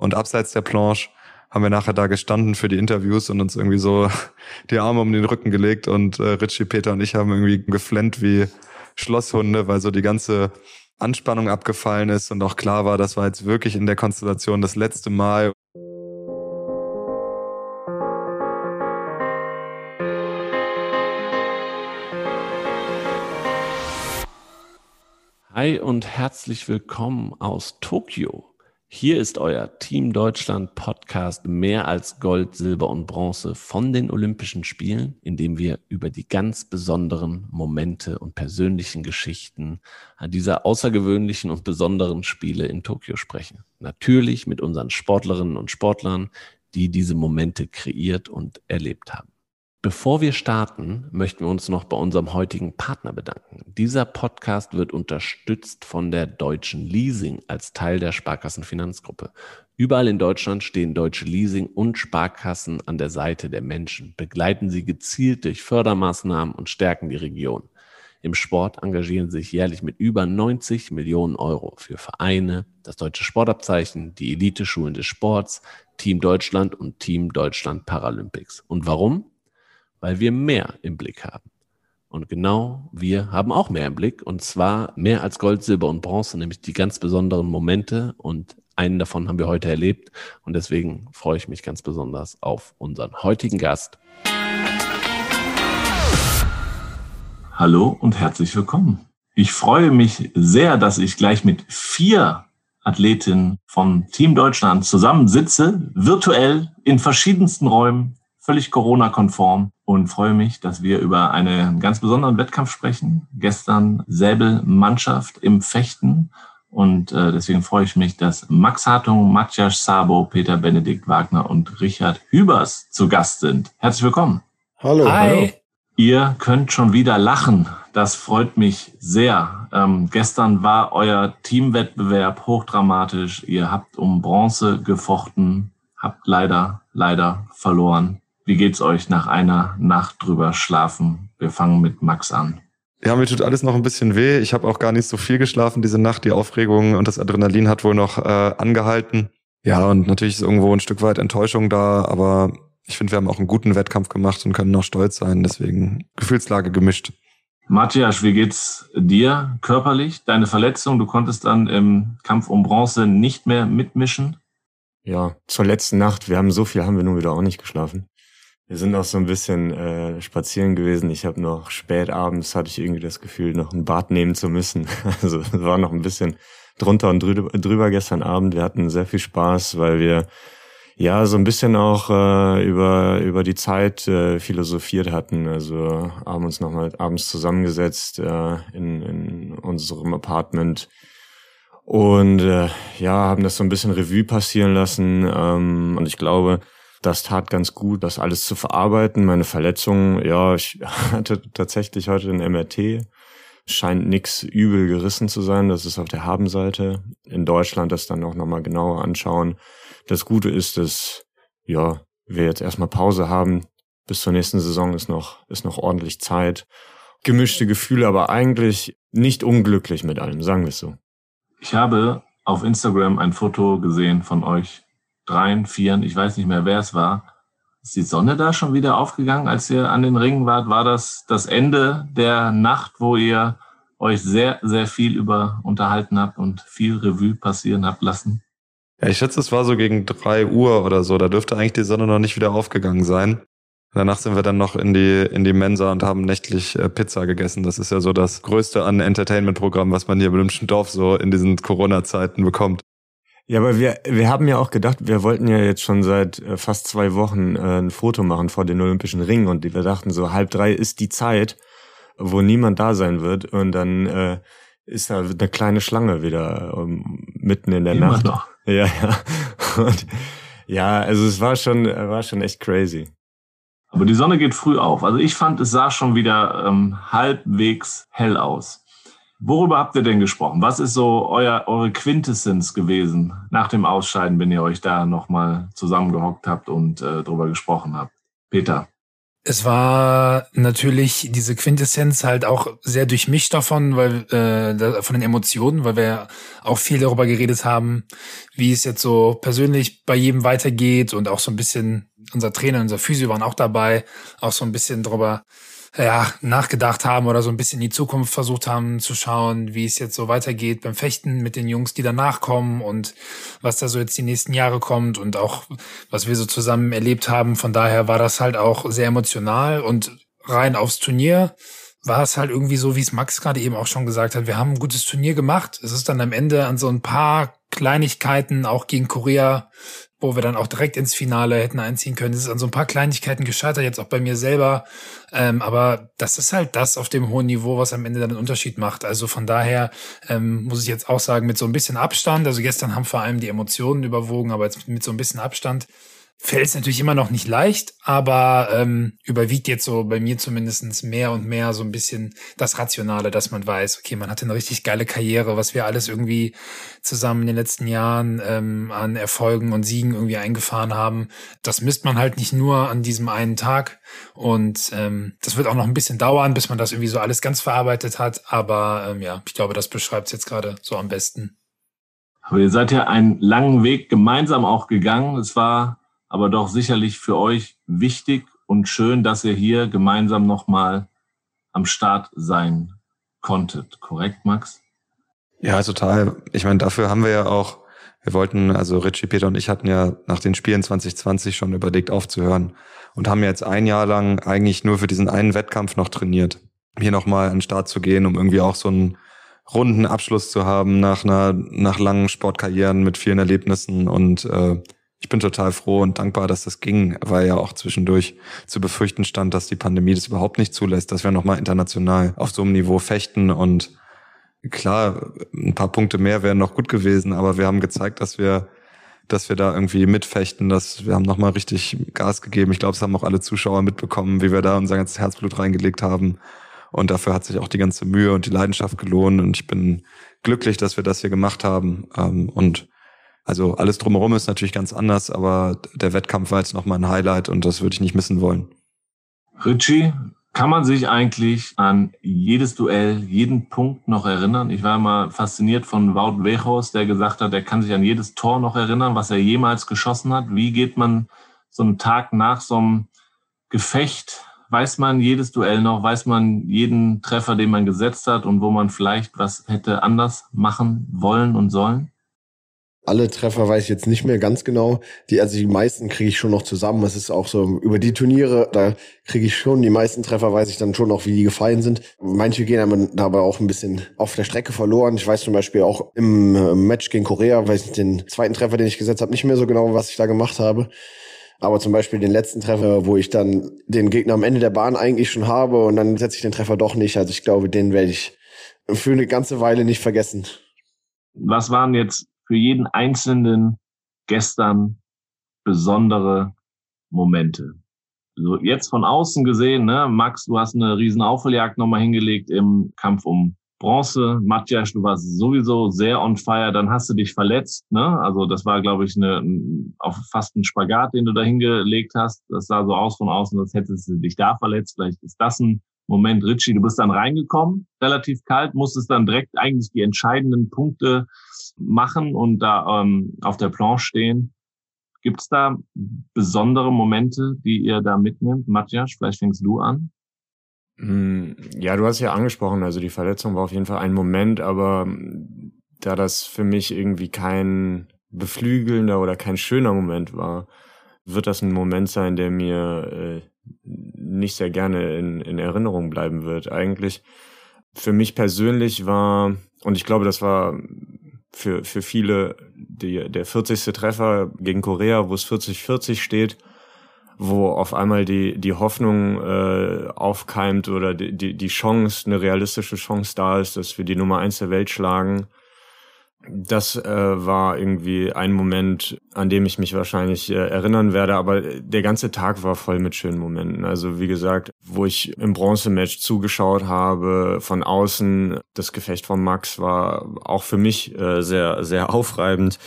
Und abseits der Planche haben wir nachher da gestanden für die Interviews und uns irgendwie so die Arme um den Rücken gelegt und äh, Richie, Peter und ich haben irgendwie geflennt wie Schlosshunde, weil so die ganze Anspannung abgefallen ist und auch klar war, das war jetzt wirklich in der Konstellation das letzte Mal. Hi und herzlich willkommen aus Tokio. Hier ist euer Team Deutschland Podcast mehr als Gold, Silber und Bronze von den Olympischen Spielen, in dem wir über die ganz besonderen Momente und persönlichen Geschichten dieser außergewöhnlichen und besonderen Spiele in Tokio sprechen. Natürlich mit unseren Sportlerinnen und Sportlern, die diese Momente kreiert und erlebt haben. Bevor wir starten, möchten wir uns noch bei unserem heutigen Partner bedanken. Dieser Podcast wird unterstützt von der Deutschen Leasing als Teil der Sparkassenfinanzgruppe. Überall in Deutschland stehen Deutsche Leasing und Sparkassen an der Seite der Menschen, begleiten sie gezielt durch Fördermaßnahmen und stärken die Region. Im Sport engagieren sie sich jährlich mit über 90 Millionen Euro für Vereine, das deutsche Sportabzeichen, die Elite-Schulen des Sports, Team Deutschland und Team Deutschland Paralympics. Und warum? Weil wir mehr im Blick haben. Und genau wir haben auch mehr im Blick und zwar mehr als Gold, Silber und Bronze, nämlich die ganz besonderen Momente und einen davon haben wir heute erlebt und deswegen freue ich mich ganz besonders auf unseren heutigen Gast. Hallo und herzlich willkommen. Ich freue mich sehr, dass ich gleich mit vier Athletinnen von Team Deutschland zusammensitze, virtuell in verschiedensten Räumen völlig Corona-konform und freue mich, dass wir über einen ganz besonderen Wettkampf sprechen. Gestern Säbel-Mannschaft im Fechten. Und äh, deswegen freue ich mich, dass Max Hartung, Matthias Sabo, Peter Benedikt Wagner und Richard Hübers zu Gast sind. Herzlich willkommen. Hallo. Hi. Hallo. Ihr könnt schon wieder lachen. Das freut mich sehr. Ähm, gestern war euer Teamwettbewerb hochdramatisch. Ihr habt um Bronze gefochten, habt leider, leider verloren. Wie geht's euch nach einer Nacht drüber schlafen? Wir fangen mit Max an. Ja, mir tut alles noch ein bisschen weh. Ich habe auch gar nicht so viel geschlafen diese Nacht. Die Aufregung und das Adrenalin hat wohl noch äh, angehalten. Ja, und natürlich ist irgendwo ein Stück weit Enttäuschung da, aber ich finde, wir haben auch einen guten Wettkampf gemacht und können noch stolz sein. Deswegen Gefühlslage gemischt. Matthias, wie geht's dir körperlich? Deine Verletzung, du konntest dann im Kampf um Bronze nicht mehr mitmischen? Ja, zur letzten Nacht. Wir haben so viel, haben wir nun wieder auch nicht geschlafen. Wir sind auch so ein bisschen äh, spazieren gewesen. Ich habe noch spät abends hatte ich irgendwie das Gefühl, noch ein Bad nehmen zu müssen. Also war noch ein bisschen drunter und drüber, drüber gestern Abend. Wir hatten sehr viel Spaß, weil wir ja so ein bisschen auch äh, über über die Zeit äh, philosophiert hatten. Also haben uns nochmal abends zusammengesetzt äh, in, in unserem Apartment und äh, ja haben das so ein bisschen Revue passieren lassen. Ähm, und ich glaube das tat ganz gut, das alles zu verarbeiten. Meine Verletzung, ja, ich hatte tatsächlich heute ein MRT. Scheint nix übel gerissen zu sein. Das ist auf der Habenseite. In Deutschland das dann auch nochmal genauer anschauen. Das Gute ist, dass, ja, wir jetzt erstmal Pause haben. Bis zur nächsten Saison ist noch, ist noch ordentlich Zeit. Gemischte Gefühle, aber eigentlich nicht unglücklich mit allem, sagen wir es so. Ich habe auf Instagram ein Foto gesehen von euch dreien, vieren, ich weiß nicht mehr, wer es war. Ist die Sonne da schon wieder aufgegangen, als ihr an den Ringen wart? War das das Ende der Nacht, wo ihr euch sehr, sehr viel über unterhalten habt und viel Revue passieren habt lassen? Ja, ich schätze, es war so gegen drei Uhr oder so. Da dürfte eigentlich die Sonne noch nicht wieder aufgegangen sein. Danach sind wir dann noch in die, in die Mensa und haben nächtlich äh, Pizza gegessen. Das ist ja so das Größte an Entertainment-Programm, was man hier im Dorf so in diesen Corona-Zeiten bekommt. Ja, aber wir, wir haben ja auch gedacht, wir wollten ja jetzt schon seit äh, fast zwei Wochen äh, ein Foto machen vor den Olympischen Ringen und wir dachten so, halb drei ist die Zeit, wo niemand da sein wird und dann äh, ist da eine kleine Schlange wieder ähm, mitten in der Immer Nacht. Noch. Ja, ja. Und ja, also es war schon, war schon echt crazy. Aber die Sonne geht früh auf. Also ich fand, es sah schon wieder ähm, halbwegs hell aus. Worüber habt ihr denn gesprochen? Was ist so euer, eure Quintessenz gewesen nach dem Ausscheiden, wenn ihr euch da nochmal zusammengehockt habt und äh, drüber gesprochen habt? Peter. Es war natürlich diese Quintessenz halt auch sehr durchmischt davon, weil äh, von den Emotionen, weil wir auch viel darüber geredet haben, wie es jetzt so persönlich bei jedem weitergeht und auch so ein bisschen unser Trainer, unser Physio waren auch dabei, auch so ein bisschen darüber ja, nachgedacht haben oder so ein bisschen in die Zukunft versucht haben zu schauen, wie es jetzt so weitergeht beim Fechten mit den Jungs, die danach kommen und was da so jetzt die nächsten Jahre kommt und auch was wir so zusammen erlebt haben. Von daher war das halt auch sehr emotional und rein aufs Turnier war es halt irgendwie so, wie es Max gerade eben auch schon gesagt hat. Wir haben ein gutes Turnier gemacht. Es ist dann am Ende an so ein paar Kleinigkeiten auch gegen Korea wo wir dann auch direkt ins Finale hätten einziehen können. Es ist an so ein paar Kleinigkeiten gescheitert, jetzt auch bei mir selber. Ähm, aber das ist halt das auf dem hohen Niveau, was am Ende dann den Unterschied macht. Also von daher ähm, muss ich jetzt auch sagen, mit so ein bisschen Abstand, also gestern haben vor allem die Emotionen überwogen, aber jetzt mit so ein bisschen Abstand fällt es natürlich immer noch nicht leicht, aber ähm, überwiegt jetzt so bei mir zumindestens mehr und mehr so ein bisschen das Rationale, dass man weiß, okay, man hatte eine richtig geile Karriere, was wir alles irgendwie zusammen in den letzten Jahren ähm, an Erfolgen und Siegen irgendwie eingefahren haben. Das misst man halt nicht nur an diesem einen Tag und ähm, das wird auch noch ein bisschen dauern, bis man das irgendwie so alles ganz verarbeitet hat, aber ähm, ja, ich glaube, das beschreibt es jetzt gerade so am besten. Aber ihr seid ja einen langen Weg gemeinsam auch gegangen. Es war aber doch sicherlich für euch wichtig und schön, dass ihr hier gemeinsam nochmal am Start sein konntet. Korrekt, Max? Ja, total. Ich meine, dafür haben wir ja auch, wir wollten, also Richie, Peter und ich hatten ja nach den Spielen 2020 schon überlegt aufzuhören und haben jetzt ein Jahr lang eigentlich nur für diesen einen Wettkampf noch trainiert. Hier nochmal an den Start zu gehen, um irgendwie auch so einen runden Abschluss zu haben nach einer, nach langen Sportkarrieren mit vielen Erlebnissen und äh, ich bin total froh und dankbar, dass das ging, weil ja auch zwischendurch zu befürchten stand, dass die Pandemie das überhaupt nicht zulässt, dass wir nochmal international auf so einem Niveau fechten und klar, ein paar Punkte mehr wären noch gut gewesen, aber wir haben gezeigt, dass wir dass wir da irgendwie mitfechten, dass wir haben nochmal richtig Gas gegeben. Ich glaube, es haben auch alle Zuschauer mitbekommen, wie wir da unser ganzes Herzblut reingelegt haben. Und dafür hat sich auch die ganze Mühe und die Leidenschaft gelohnt. Und ich bin glücklich, dass wir das hier gemacht haben. Ähm, und also alles drumherum ist natürlich ganz anders, aber der Wettkampf war jetzt nochmal ein Highlight und das würde ich nicht missen wollen. Richie, kann man sich eigentlich an jedes Duell, jeden Punkt noch erinnern? Ich war mal fasziniert von Wout Wechos, der gesagt hat, er kann sich an jedes Tor noch erinnern, was er jemals geschossen hat. Wie geht man so einen Tag nach so einem Gefecht? Weiß man jedes Duell noch? Weiß man jeden Treffer, den man gesetzt hat und wo man vielleicht was hätte anders machen wollen und sollen? Alle Treffer weiß ich jetzt nicht mehr ganz genau. Die, also die meisten kriege ich schon noch zusammen. Es ist auch so, über die Turniere, da kriege ich schon, die meisten Treffer weiß ich dann schon noch, wie die gefallen sind. Manche gehen aber dabei auch ein bisschen auf der Strecke verloren. Ich weiß zum Beispiel auch im äh, Match gegen Korea, weiß ich den zweiten Treffer, den ich gesetzt habe, nicht mehr so genau, was ich da gemacht habe. Aber zum Beispiel den letzten Treffer, wo ich dann den Gegner am Ende der Bahn eigentlich schon habe und dann setze ich den Treffer doch nicht. Also ich glaube, den werde ich für eine ganze Weile nicht vergessen. Was waren jetzt für jeden Einzelnen gestern besondere Momente. So jetzt von außen gesehen, ne, Max, du hast eine riesen Aufholjagd nochmal hingelegt im Kampf um Bronze. Matthias, du warst sowieso sehr on fire, dann hast du dich verletzt, ne? Also das war, glaube ich, eine, auf fast ein Spagat, den du da hingelegt hast. Das sah so aus von außen, als hättest du dich da verletzt. Vielleicht ist das ein Moment, Richie, du bist dann reingekommen, relativ kalt, musstest dann direkt eigentlich die entscheidenden Punkte machen und da ähm, auf der Planche stehen. Gibt es da besondere Momente, die ihr da mitnimmt? Matthias, vielleicht fängst du an. Mm, ja, du hast ja angesprochen, also die Verletzung war auf jeden Fall ein Moment, aber da das für mich irgendwie kein beflügelnder oder kein schöner Moment war, wird das ein Moment sein, der mir äh, nicht sehr gerne in, in Erinnerung bleiben wird. Eigentlich für mich persönlich war, und ich glaube, das war für, für viele die, der 40. Treffer gegen Korea, wo es 40-40 steht, wo auf einmal die, die Hoffnung äh, aufkeimt oder die, die, die Chance, eine realistische Chance da ist, dass wir die Nummer eins der Welt schlagen. Das äh, war irgendwie ein Moment, an dem ich mich wahrscheinlich äh, erinnern werde, aber der ganze Tag war voll mit schönen Momenten. Also wie gesagt, wo ich im Bronzematch zugeschaut habe, von außen, das Gefecht von Max war auch für mich äh, sehr, sehr aufreibend.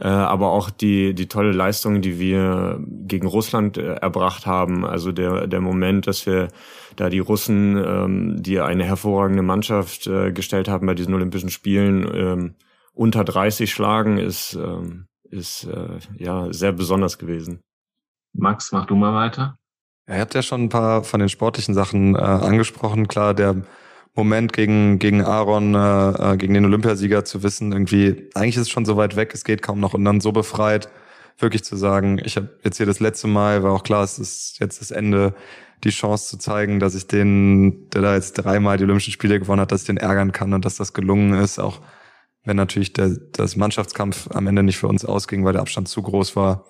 Äh, aber auch die, die tolle Leistung, die wir gegen Russland äh, erbracht haben. Also der, der Moment, dass wir da die Russen, ähm, die eine hervorragende Mannschaft äh, gestellt haben bei diesen Olympischen Spielen, ähm, unter 30 schlagen, ist, ähm, ist äh, ja sehr besonders gewesen. Max, mach du mal weiter. Er hat ja schon ein paar von den sportlichen Sachen äh, angesprochen. Klar, der Moment gegen, gegen Aaron, äh, äh, gegen den Olympiasieger zu wissen, irgendwie, eigentlich ist es schon so weit weg, es geht kaum noch und dann so befreit, wirklich zu sagen, ich habe jetzt hier das letzte Mal, war auch klar, es ist jetzt das Ende, die Chance zu zeigen, dass ich den, der da jetzt dreimal die Olympischen Spiele gewonnen hat, dass ich den ärgern kann und dass das gelungen ist, auch wenn natürlich der, das Mannschaftskampf am Ende nicht für uns ausging, weil der Abstand zu groß war.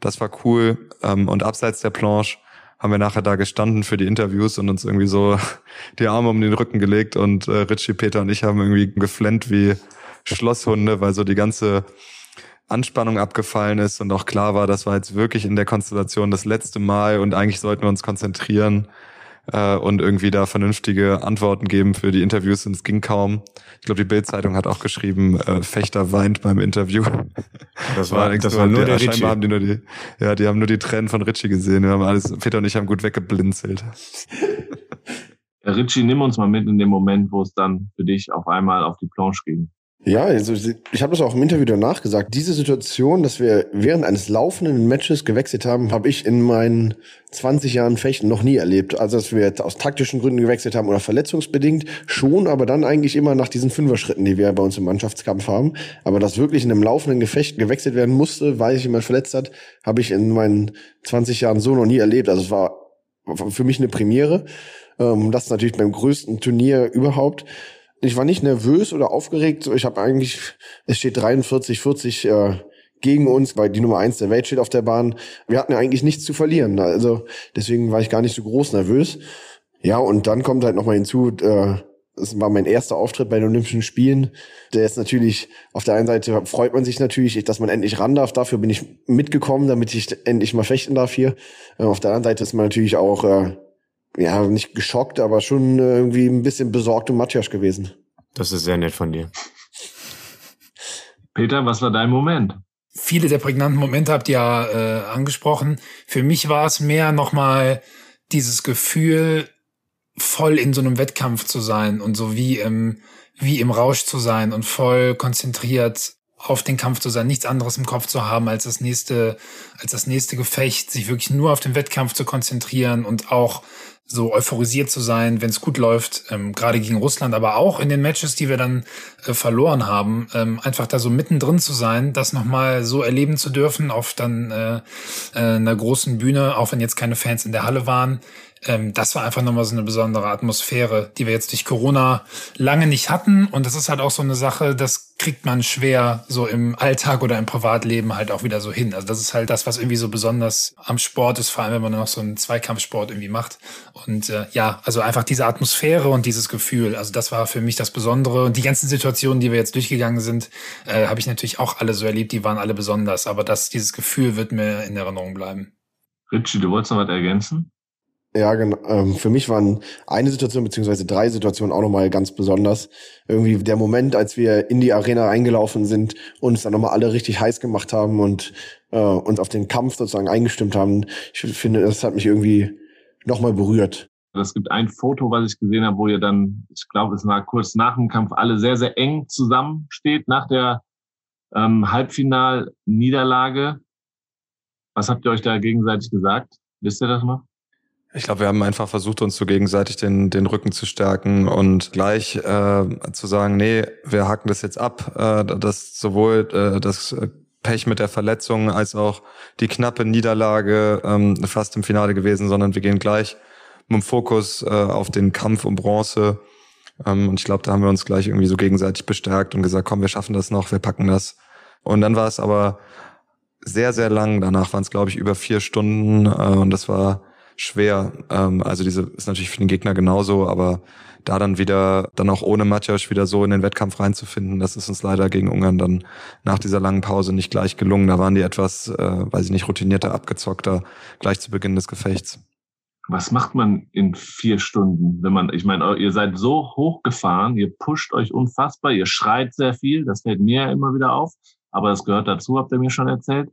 Das war cool. Ähm, und abseits der Planche haben wir nachher da gestanden für die Interviews und uns irgendwie so die Arme um den Rücken gelegt und äh, Richie, Peter und ich haben irgendwie geflennt wie Schlosshunde, weil so die ganze Anspannung abgefallen ist und auch klar war, das war jetzt wirklich in der Konstellation das letzte Mal und eigentlich sollten wir uns konzentrieren äh, und irgendwie da vernünftige Antworten geben für die Interviews und es ging kaum. Ich glaube, die Bildzeitung hat auch geschrieben, äh, Fechter weint beim Interview. Das war, das war nur der, der Scheinbar haben die nur die, ja, die haben nur die Tränen von Richie gesehen. Wir haben alles, Peter und ich haben gut weggeblinzelt. Ja, Richie, nimm uns mal mit in den Moment, wo es dann für dich auf einmal auf die Planche ging. Ja, also ich habe das auch im Interview danach gesagt. Diese Situation, dass wir während eines laufenden Matches gewechselt haben, habe ich in meinen 20 Jahren Fechten noch nie erlebt. Also dass wir aus taktischen Gründen gewechselt haben oder verletzungsbedingt schon, aber dann eigentlich immer nach diesen Fünfer-Schritten, die wir bei uns im Mannschaftskampf haben. Aber dass wirklich in einem laufenden Gefecht gewechselt werden musste, weil sich jemand verletzt hat, habe ich in meinen 20 Jahren so noch nie erlebt. Also es war für mich eine Premiere. Ähm, das natürlich beim größten Turnier überhaupt ich war nicht nervös oder aufgeregt. Ich habe eigentlich, es steht 43, 40 äh, gegen uns, weil die Nummer eins der Welt steht auf der Bahn. Wir hatten ja eigentlich nichts zu verlieren. Also deswegen war ich gar nicht so groß nervös. Ja, und dann kommt halt nochmal hinzu, äh, das war mein erster Auftritt bei den Olympischen Spielen. Der ist natürlich, auf der einen Seite freut man sich natürlich, dass man endlich ran darf. Dafür bin ich mitgekommen, damit ich endlich mal fechten darf hier. Äh, auf der anderen Seite ist man natürlich auch äh, ja, nicht geschockt, aber schon äh, irgendwie ein bisschen besorgt um Matthias gewesen. Das ist sehr nett von dir. Peter, was war dein Moment? Viele der prägnanten Momente habt ihr ja äh, angesprochen. Für mich war es mehr nochmal dieses Gefühl, voll in so einem Wettkampf zu sein und so wie im, wie im Rausch zu sein und voll konzentriert auf den Kampf zu sein, nichts anderes im Kopf zu haben als das nächste, als das nächste Gefecht, sich wirklich nur auf den Wettkampf zu konzentrieren und auch so euphorisiert zu sein, wenn es gut läuft, ähm, gerade gegen Russland, aber auch in den Matches, die wir dann äh, verloren haben, ähm, einfach da so mittendrin zu sein, das nochmal so erleben zu dürfen auf dann äh, äh, einer großen Bühne, auch wenn jetzt keine Fans in der Halle waren, ähm, das war einfach nochmal so eine besondere Atmosphäre, die wir jetzt durch Corona lange nicht hatten. Und das ist halt auch so eine Sache, das kriegt man schwer so im Alltag oder im Privatleben halt auch wieder so hin. Also das ist halt das, was irgendwie so besonders am Sport ist, vor allem wenn man noch so einen Zweikampfsport irgendwie macht. Und äh, ja, also einfach diese Atmosphäre und dieses Gefühl, also das war für mich das Besondere. Und die ganzen Situationen, die wir jetzt durchgegangen sind, äh, habe ich natürlich auch alle so erlebt, die waren alle besonders. Aber das, dieses Gefühl wird mir in Erinnerung bleiben. Richie, du wolltest noch was ergänzen? Ja, genau. Ähm, für mich waren eine Situation beziehungsweise drei Situationen auch nochmal ganz besonders. Irgendwie der Moment, als wir in die Arena eingelaufen sind, uns dann nochmal alle richtig heiß gemacht haben und äh, uns auf den Kampf sozusagen eingestimmt haben. Ich finde, das hat mich irgendwie nochmal berührt. Es gibt ein Foto, was ich gesehen habe, wo ihr dann, ich glaube, es war kurz nach dem Kampf, alle sehr, sehr eng zusammensteht nach der ähm, Halbfinal-Niederlage. Was habt ihr euch da gegenseitig gesagt? Wisst ihr das noch? Ich glaube, wir haben einfach versucht, uns so gegenseitig den, den Rücken zu stärken und gleich äh, zu sagen, nee, wir haken das jetzt ab, äh, dass sowohl äh, das Pech mit der Verletzung als auch die knappe Niederlage ähm, fast im Finale gewesen, sondern wir gehen gleich mit dem Fokus äh, auf den Kampf um Bronze. Ähm, und ich glaube, da haben wir uns gleich irgendwie so gegenseitig bestärkt und gesagt, komm, wir schaffen das noch, wir packen das. Und dann war es aber sehr, sehr lang. Danach waren es, glaube ich, über vier Stunden. Äh, und das war schwer. Ähm, also diese ist natürlich für den Gegner genauso, aber da dann wieder, dann auch ohne Matjasch wieder so in den Wettkampf reinzufinden, das ist uns leider gegen Ungarn dann nach dieser langen Pause nicht gleich gelungen. Da waren die etwas, äh, weiß ich nicht, routinierter, abgezockter, gleich zu Beginn des Gefechts. Was macht man in vier Stunden, wenn man, ich meine, ihr seid so hochgefahren, ihr pusht euch unfassbar, ihr schreit sehr viel, das fällt mir ja immer wieder auf, aber das gehört dazu, habt ihr mir schon erzählt.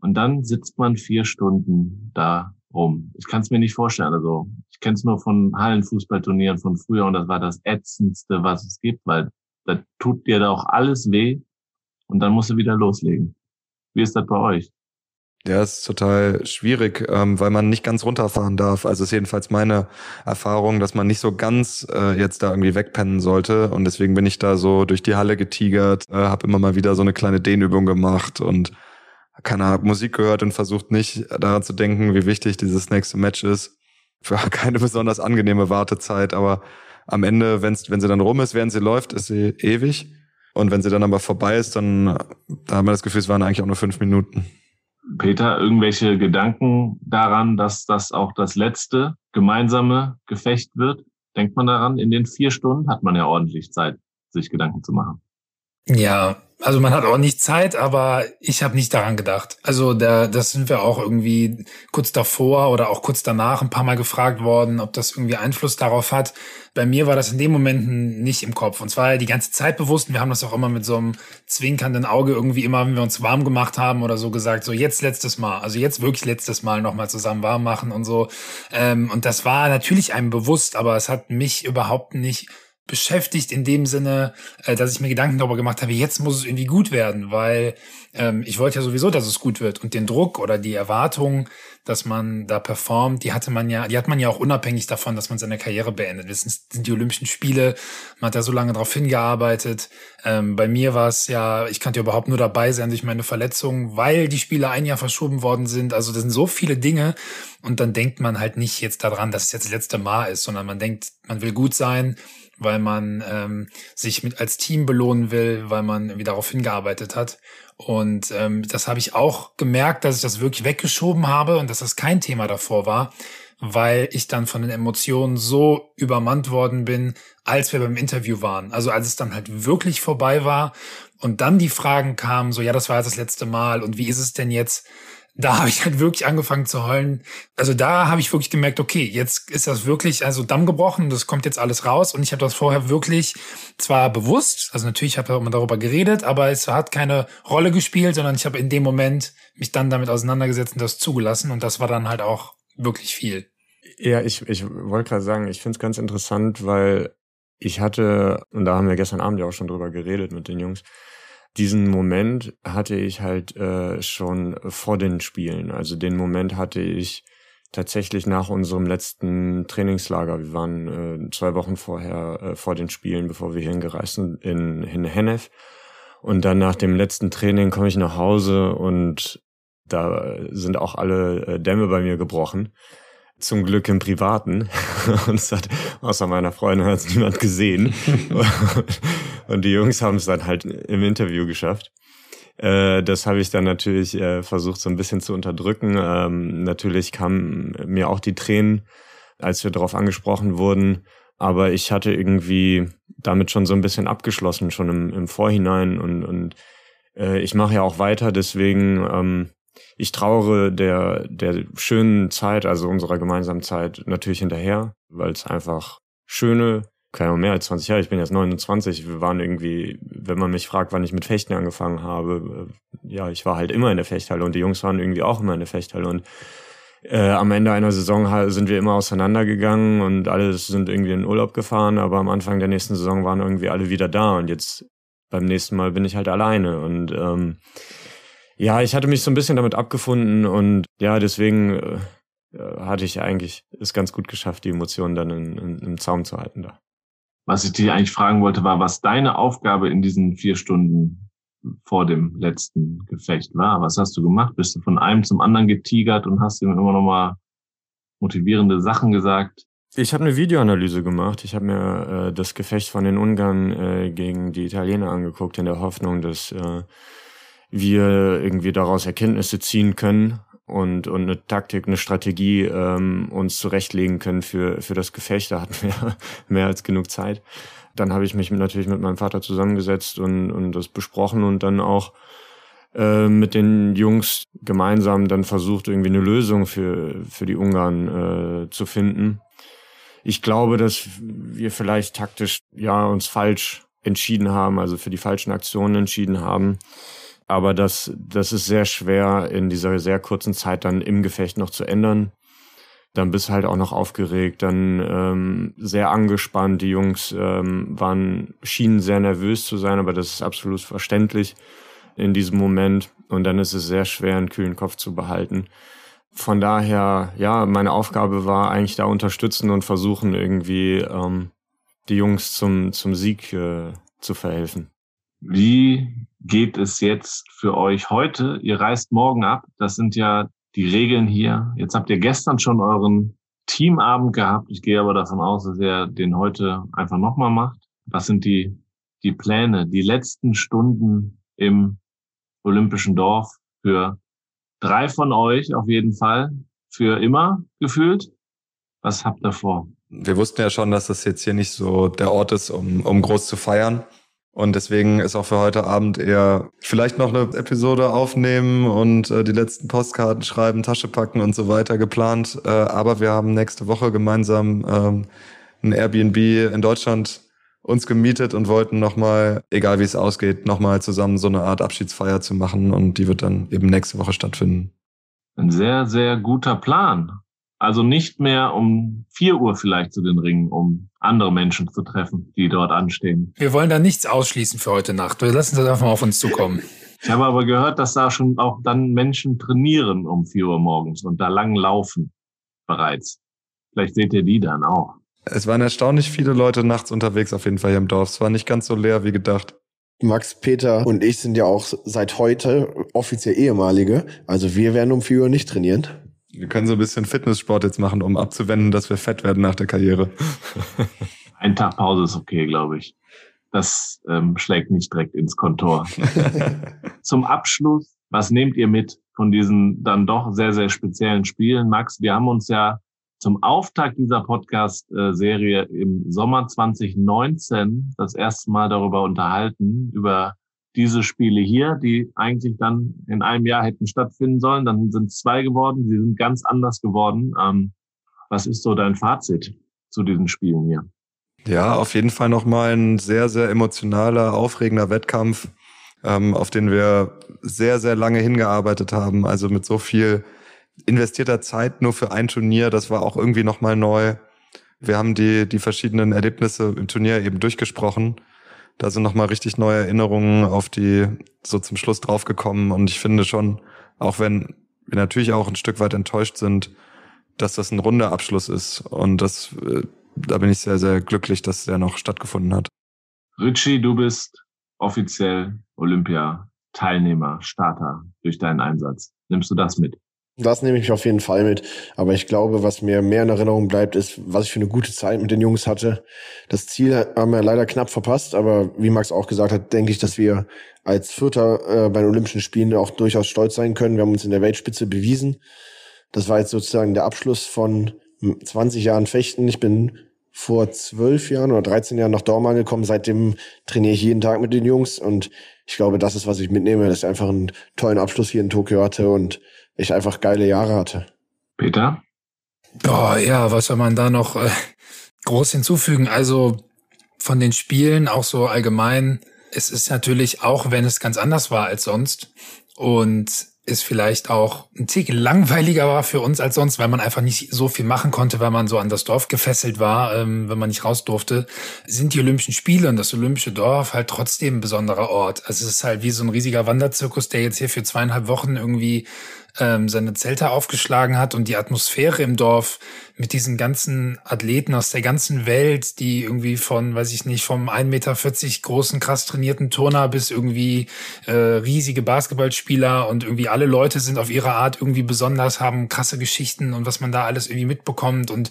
Und dann sitzt man vier Stunden da rum. Ich kann es mir nicht vorstellen. Also ich kenne es nur von Hallenfußballturnieren von früher und das war das ätzendste, was es gibt, weil da tut dir da auch alles weh und dann musst du wieder loslegen. Wie ist das bei euch? Ja, ist total schwierig, ähm, weil man nicht ganz runterfahren darf. Also ist jedenfalls meine Erfahrung, dass man nicht so ganz äh, jetzt da irgendwie wegpennen sollte. Und deswegen bin ich da so durch die Halle getigert, äh, habe immer mal wieder so eine kleine Dehnübung gemacht und keine Ahnung, Musik gehört und versucht nicht daran zu denken, wie wichtig dieses nächste Match ist. Für keine besonders angenehme Wartezeit, aber am Ende, wenn's, wenn sie dann rum ist, während sie läuft, ist sie ewig. Und wenn sie dann aber vorbei ist, dann da haben wir das Gefühl, es waren eigentlich auch nur fünf Minuten. Peter, irgendwelche Gedanken daran, dass das auch das letzte gemeinsame Gefecht wird? Denkt man daran? In den vier Stunden hat man ja ordentlich Zeit, sich Gedanken zu machen. Ja, also man hat auch nicht Zeit, aber ich habe nicht daran gedacht. Also da, das sind wir auch irgendwie kurz davor oder auch kurz danach ein paar Mal gefragt worden, ob das irgendwie Einfluss darauf hat. Bei mir war das in dem Moment nicht im Kopf. Und zwar die ganze Zeit bewusst. Und wir haben das auch immer mit so einem zwinkernden Auge irgendwie immer, wenn wir uns warm gemacht haben oder so gesagt, so jetzt letztes Mal, also jetzt wirklich letztes Mal nochmal zusammen warm machen und so. Ähm, und das war natürlich einem bewusst, aber es hat mich überhaupt nicht beschäftigt in dem Sinne, äh, dass ich mir Gedanken darüber gemacht habe, jetzt muss es irgendwie gut werden, weil ähm, ich wollte ja sowieso, dass es gut wird und den Druck oder die Erwartung, dass man da performt, die hatte man ja, die hat man ja auch unabhängig davon, dass man seine Karriere beendet. Das sind die Olympischen Spiele, man hat da so lange drauf hingearbeitet. Ähm, bei mir war es ja, ich kannte überhaupt nur dabei sein durch meine Verletzung, weil die Spiele ein Jahr verschoben worden sind. Also das sind so viele Dinge und dann denkt man halt nicht jetzt daran, dass es jetzt das letzte Mal ist, sondern man denkt, man will gut sein weil man ähm, sich mit als Team belohnen will, weil man irgendwie darauf hingearbeitet hat. Und ähm, das habe ich auch gemerkt, dass ich das wirklich weggeschoben habe und dass das kein Thema davor war, weil ich dann von den Emotionen so übermannt worden bin, als wir beim Interview waren. Also als es dann halt wirklich vorbei war und dann die Fragen kamen, so ja, das war jetzt das letzte Mal und wie ist es denn jetzt? Da habe ich halt wirklich angefangen zu heulen. Also da habe ich wirklich gemerkt, okay, jetzt ist das wirklich also Damm gebrochen, das kommt jetzt alles raus und ich habe das vorher wirklich zwar bewusst, also natürlich habe ich darüber geredet, aber es hat keine Rolle gespielt, sondern ich habe in dem Moment mich dann damit auseinandergesetzt und das zugelassen und das war dann halt auch wirklich viel. Ja, ich, ich wollte gerade sagen, ich finde es ganz interessant, weil ich hatte, und da haben wir gestern Abend ja auch schon drüber geredet mit den Jungs, diesen Moment hatte ich halt äh, schon vor den Spielen. Also den Moment hatte ich tatsächlich nach unserem letzten Trainingslager. Wir waren äh, zwei Wochen vorher äh, vor den Spielen, bevor wir hingereist sind, in, in Hennef. Und dann nach dem letzten Training komme ich nach Hause und da sind auch alle äh, Dämme bei mir gebrochen zum Glück im Privaten. Und es hat außer meiner Freundin hat es niemand gesehen. und die Jungs haben es dann halt im Interview geschafft. Äh, das habe ich dann natürlich äh, versucht so ein bisschen zu unterdrücken. Ähm, natürlich kamen mir auch die Tränen, als wir darauf angesprochen wurden. Aber ich hatte irgendwie damit schon so ein bisschen abgeschlossen, schon im, im Vorhinein. Und, und äh, ich mache ja auch weiter, deswegen ähm, ich trauere der, der schönen Zeit, also unserer gemeinsamen Zeit, natürlich hinterher, weil es einfach schöne, keine mehr als 20 Jahre, ich bin jetzt 29, wir waren irgendwie, wenn man mich fragt, wann ich mit Fechten angefangen habe, äh, ja, ich war halt immer in der Fechthalle und die Jungs waren irgendwie auch immer in der Fechthalle und äh, am Ende einer Saison sind wir immer auseinandergegangen und alle sind irgendwie in Urlaub gefahren, aber am Anfang der nächsten Saison waren irgendwie alle wieder da und jetzt beim nächsten Mal bin ich halt alleine und ähm, ja, ich hatte mich so ein bisschen damit abgefunden und ja, deswegen äh, hatte ich eigentlich es ganz gut geschafft, die Emotionen dann in, in, im Zaum zu halten da. Was ich dich eigentlich fragen wollte, war, was deine Aufgabe in diesen vier Stunden vor dem letzten Gefecht war. Was hast du gemacht? Bist du von einem zum anderen getigert und hast ihm immer noch mal motivierende Sachen gesagt? Ich habe eine Videoanalyse gemacht. Ich habe mir äh, das Gefecht von den Ungarn äh, gegen die Italiener angeguckt, in der Hoffnung, dass äh, wir irgendwie daraus Erkenntnisse ziehen können. Und, und eine Taktik, eine Strategie ähm, uns zurechtlegen können für, für das Gefecht. Da hatten wir mehr als genug Zeit. Dann habe ich mich natürlich mit meinem Vater zusammengesetzt und, und das besprochen und dann auch äh, mit den Jungs gemeinsam dann versucht, irgendwie eine Lösung für, für die Ungarn äh, zu finden. Ich glaube, dass wir vielleicht taktisch ja uns falsch entschieden haben, also für die falschen Aktionen entschieden haben. Aber das, das ist sehr schwer in dieser sehr kurzen Zeit dann im Gefecht noch zu ändern. Dann bist halt auch noch aufgeregt, dann ähm, sehr angespannt. Die Jungs ähm, waren, schienen sehr nervös zu sein, aber das ist absolut verständlich in diesem Moment. Und dann ist es sehr schwer, einen kühlen Kopf zu behalten. Von daher, ja, meine Aufgabe war eigentlich da unterstützen und versuchen irgendwie ähm, die Jungs zum, zum Sieg äh, zu verhelfen. Wie geht es jetzt für euch heute? Ihr reist morgen ab. Das sind ja die Regeln hier. Jetzt habt ihr gestern schon euren Teamabend gehabt. Ich gehe aber davon aus, dass ihr den heute einfach nochmal macht. Was sind die, die Pläne, die letzten Stunden im Olympischen Dorf für drei von euch auf jeden Fall? Für immer gefühlt? Was habt ihr vor? Wir wussten ja schon, dass das jetzt hier nicht so der Ort ist, um, um groß zu feiern. Und deswegen ist auch für heute Abend eher vielleicht noch eine Episode aufnehmen und äh, die letzten Postkarten schreiben, Tasche packen und so weiter geplant. Äh, aber wir haben nächste Woche gemeinsam ähm, ein Airbnb in Deutschland uns gemietet und wollten nochmal, egal wie es ausgeht, nochmal zusammen so eine Art Abschiedsfeier zu machen und die wird dann eben nächste Woche stattfinden. Ein sehr, sehr guter Plan. Also nicht mehr um vier Uhr vielleicht zu den Ringen, um andere Menschen zu treffen, die dort anstehen. Wir wollen da nichts ausschließen für heute Nacht. Wir lassen das einfach mal auf uns zukommen. Ich habe aber gehört, dass da schon auch dann Menschen trainieren um vier Uhr morgens und da lang laufen bereits. Vielleicht seht ihr die dann auch. Es waren erstaunlich viele Leute nachts unterwegs auf jeden Fall hier im Dorf. Es war nicht ganz so leer wie gedacht. Max, Peter und ich sind ja auch seit heute offiziell ehemalige. Also wir werden um vier Uhr nicht trainieren. Wir können so ein bisschen Fitnesssport jetzt machen, um abzuwenden, dass wir fett werden nach der Karriere. Ein Tag Pause ist okay, glaube ich. Das ähm, schlägt nicht direkt ins Kontor. Zum Abschluss, was nehmt ihr mit von diesen dann doch sehr, sehr speziellen Spielen? Max, wir haben uns ja zum Auftakt dieser Podcast-Serie im Sommer 2019 das erste Mal darüber unterhalten, über diese Spiele hier, die eigentlich dann in einem Jahr hätten stattfinden sollen. Dann sind zwei geworden, sie sind ganz anders geworden. Ähm, was ist so dein Fazit zu diesen Spielen hier? Ja, auf jeden Fall nochmal ein sehr, sehr emotionaler, aufregender Wettkampf, ähm, auf den wir sehr, sehr lange hingearbeitet haben. Also mit so viel investierter Zeit nur für ein Turnier, das war auch irgendwie nochmal neu. Wir haben die, die verschiedenen Erlebnisse im Turnier eben durchgesprochen da sind nochmal richtig neue Erinnerungen auf die so zum Schluss draufgekommen. Und ich finde schon, auch wenn wir natürlich auch ein Stück weit enttäuscht sind, dass das ein runder Abschluss ist. Und das, äh, da bin ich sehr, sehr glücklich, dass der noch stattgefunden hat. Richie, du bist offiziell Olympia-Teilnehmer, Starter durch deinen Einsatz. Nimmst du das mit? Das nehme ich auf jeden Fall mit. Aber ich glaube, was mir mehr in Erinnerung bleibt, ist, was ich für eine gute Zeit mit den Jungs hatte. Das Ziel haben wir leider knapp verpasst, aber wie Max auch gesagt hat, denke ich, dass wir als Vierter äh, bei den Olympischen Spielen auch durchaus stolz sein können. Wir haben uns in der Weltspitze bewiesen. Das war jetzt sozusagen der Abschluss von 20 Jahren Fechten. Ich bin vor zwölf Jahren oder 13 Jahren nach Dortmund gekommen. Seitdem trainiere ich jeden Tag mit den Jungs und ich glaube, das ist, was ich mitnehme, dass ich einfach einen tollen Abschluss hier in Tokio hatte und ich einfach geile Jahre hatte. Peter? Oh, ja, was soll man da noch äh, groß hinzufügen? Also von den Spielen auch so allgemein. Es ist natürlich auch, wenn es ganz anders war als sonst und ist vielleicht auch ein Tick langweiliger war für uns als sonst, weil man einfach nicht so viel machen konnte, weil man so an das Dorf gefesselt war, ähm, wenn man nicht raus durfte, sind die Olympischen Spiele und das Olympische Dorf halt trotzdem ein besonderer Ort. Also es ist halt wie so ein riesiger Wanderzirkus, der jetzt hier für zweieinhalb Wochen irgendwie ähm, seine Zelte aufgeschlagen hat und die Atmosphäre im Dorf mit diesen ganzen Athleten aus der ganzen Welt, die irgendwie von, weiß ich nicht, vom 1,40 Meter großen, krass trainierten Turner bis irgendwie äh, riesige Basketballspieler und irgendwie alle Leute sind auf ihre Art irgendwie besonders, haben krasse Geschichten und was man da alles irgendwie mitbekommt. Und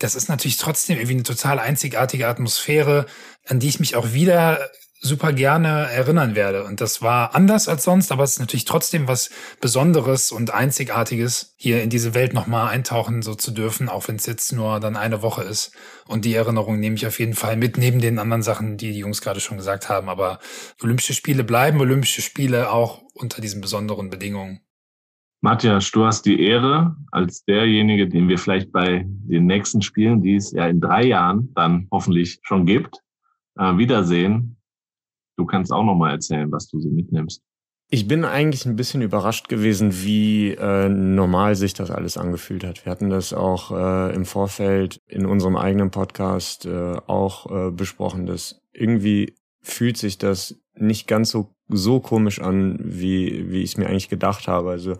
das ist natürlich trotzdem irgendwie eine total einzigartige Atmosphäre, an die ich mich auch wieder super gerne erinnern werde. Und das war anders als sonst, aber es ist natürlich trotzdem was Besonderes und Einzigartiges, hier in diese Welt nochmal eintauchen so zu dürfen, auch wenn es jetzt nur dann eine Woche ist. Und die Erinnerung nehme ich auf jeden Fall mit, neben den anderen Sachen, die die Jungs gerade schon gesagt haben. Aber Olympische Spiele bleiben Olympische Spiele auch unter diesen besonderen Bedingungen. Matthias, du hast die Ehre, als derjenige, den wir vielleicht bei den nächsten Spielen, die es ja in drei Jahren dann hoffentlich schon gibt, äh, wiedersehen, Du kannst auch noch mal erzählen, was du so mitnimmst. Ich bin eigentlich ein bisschen überrascht gewesen, wie äh, normal sich das alles angefühlt hat. Wir hatten das auch äh, im Vorfeld in unserem eigenen Podcast äh, auch äh, besprochen, dass irgendwie fühlt sich das nicht ganz so so komisch an, wie wie ich es mir eigentlich gedacht habe. Also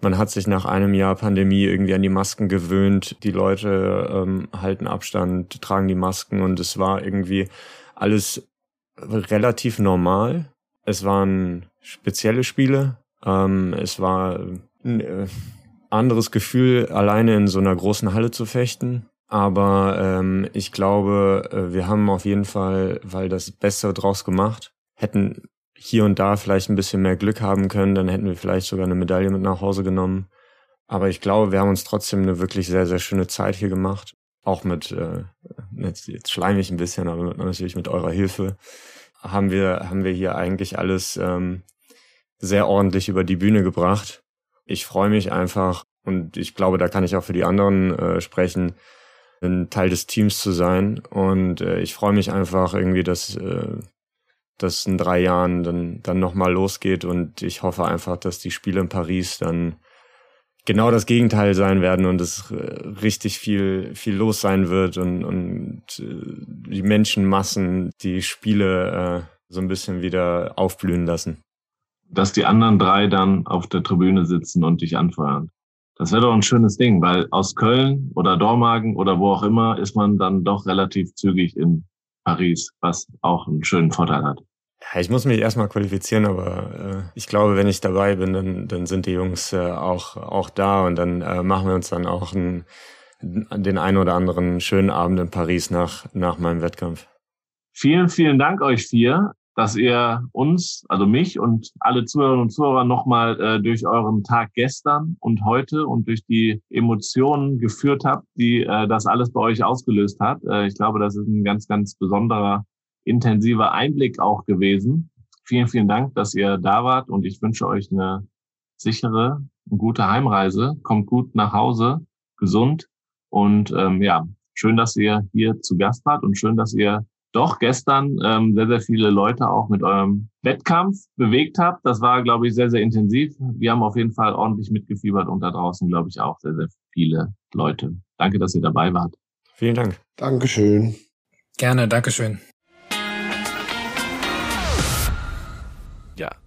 man hat sich nach einem Jahr Pandemie irgendwie an die Masken gewöhnt. Die Leute ähm, halten Abstand, tragen die Masken und es war irgendwie alles relativ normal. Es waren spezielle Spiele. Ähm, es war ein äh, anderes Gefühl, alleine in so einer großen Halle zu fechten. Aber ähm, ich glaube, äh, wir haben auf jeden Fall, weil das Beste draus gemacht, hätten hier und da vielleicht ein bisschen mehr Glück haben können, dann hätten wir vielleicht sogar eine Medaille mit nach Hause genommen. Aber ich glaube, wir haben uns trotzdem eine wirklich sehr, sehr schöne Zeit hier gemacht. Auch mit, äh, jetzt, jetzt schleim ich ein bisschen, aber natürlich mit eurer Hilfe haben wir, haben wir hier eigentlich alles ähm, sehr ordentlich über die Bühne gebracht. Ich freue mich einfach und ich glaube, da kann ich auch für die anderen äh, sprechen, ein Teil des Teams zu sein. Und äh, ich freue mich einfach irgendwie, dass äh, das in drei Jahren dann, dann nochmal losgeht und ich hoffe einfach, dass die Spiele in Paris dann genau das Gegenteil sein werden und es äh, richtig viel, viel los sein wird und, und äh, die Menschenmassen die Spiele äh, so ein bisschen wieder aufblühen lassen. Dass die anderen drei dann auf der Tribüne sitzen und dich anfeuern. Das wäre doch ein schönes Ding, weil aus Köln oder Dormagen oder wo auch immer ist man dann doch relativ zügig in Paris, was auch einen schönen Vorteil hat. Ich muss mich erstmal qualifizieren, aber äh, ich glaube, wenn ich dabei bin, dann, dann sind die Jungs äh, auch, auch da und dann äh, machen wir uns dann auch einen, den einen oder anderen schönen Abend in Paris nach, nach meinem Wettkampf. Vielen, vielen Dank euch vier, dass ihr uns, also mich und alle Zuhörerinnen und Zuhörer nochmal äh, durch euren Tag gestern und heute und durch die Emotionen geführt habt, die äh, das alles bei euch ausgelöst hat. Äh, ich glaube, das ist ein ganz, ganz besonderer intensiver Einblick auch gewesen. Vielen, vielen Dank, dass ihr da wart und ich wünsche euch eine sichere und gute Heimreise. Kommt gut nach Hause, gesund und ähm, ja, schön, dass ihr hier zu Gast wart und schön, dass ihr doch gestern ähm, sehr, sehr viele Leute auch mit eurem Wettkampf bewegt habt. Das war, glaube ich, sehr, sehr intensiv. Wir haben auf jeden Fall ordentlich mitgefiebert und da draußen, glaube ich, auch sehr, sehr viele Leute. Danke, dass ihr dabei wart. Vielen Dank. Dankeschön. Gerne, Dankeschön.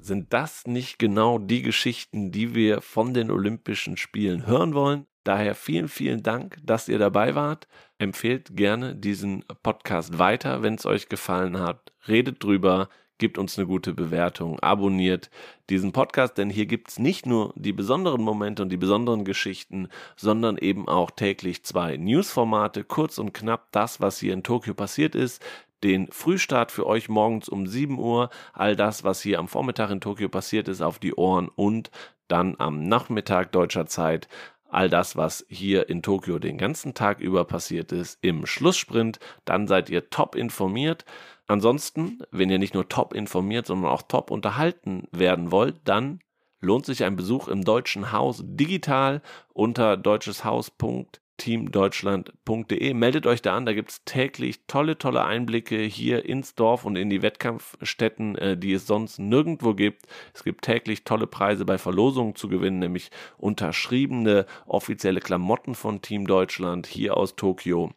Sind das nicht genau die Geschichten, die wir von den Olympischen Spielen hören wollen? Daher vielen, vielen Dank, dass ihr dabei wart. Empfehlt gerne diesen Podcast weiter, wenn es euch gefallen hat. Redet drüber, gebt uns eine gute Bewertung, abonniert diesen Podcast, denn hier gibt es nicht nur die besonderen Momente und die besonderen Geschichten, sondern eben auch täglich zwei Newsformate, kurz und knapp das, was hier in Tokio passiert ist, den Frühstart für euch morgens um 7 Uhr, all das, was hier am Vormittag in Tokio passiert ist, auf die Ohren und dann am Nachmittag deutscher Zeit all das, was hier in Tokio den ganzen Tag über passiert ist, im Schlusssprint. Dann seid ihr top informiert. Ansonsten, wenn ihr nicht nur top informiert, sondern auch top unterhalten werden wollt, dann lohnt sich ein Besuch im Deutschen Haus digital unter deutscheshaus.de teamdeutschland.de. Meldet euch da an, da gibt es täglich tolle, tolle Einblicke hier ins Dorf und in die Wettkampfstätten, äh, die es sonst nirgendwo gibt. Es gibt täglich tolle Preise bei Verlosungen zu gewinnen, nämlich unterschriebene offizielle Klamotten von Team Deutschland hier aus Tokio.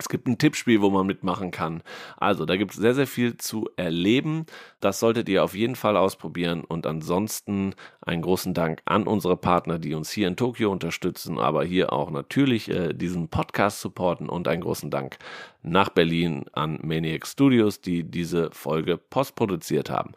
Es gibt ein Tippspiel, wo man mitmachen kann. Also, da gibt es sehr, sehr viel zu erleben. Das solltet ihr auf jeden Fall ausprobieren. Und ansonsten einen großen Dank an unsere Partner, die uns hier in Tokio unterstützen, aber hier auch natürlich äh, diesen Podcast supporten. Und einen großen Dank nach Berlin an Maniac Studios, die diese Folge postproduziert haben.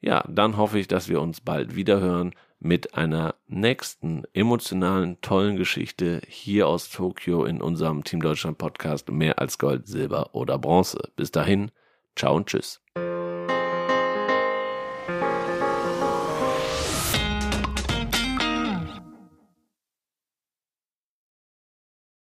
Ja, dann hoffe ich, dass wir uns bald wieder hören mit einer nächsten emotionalen, tollen Geschichte hier aus Tokio in unserem Team Deutschland Podcast Mehr als Gold, Silber oder Bronze. Bis dahin, ciao und tschüss.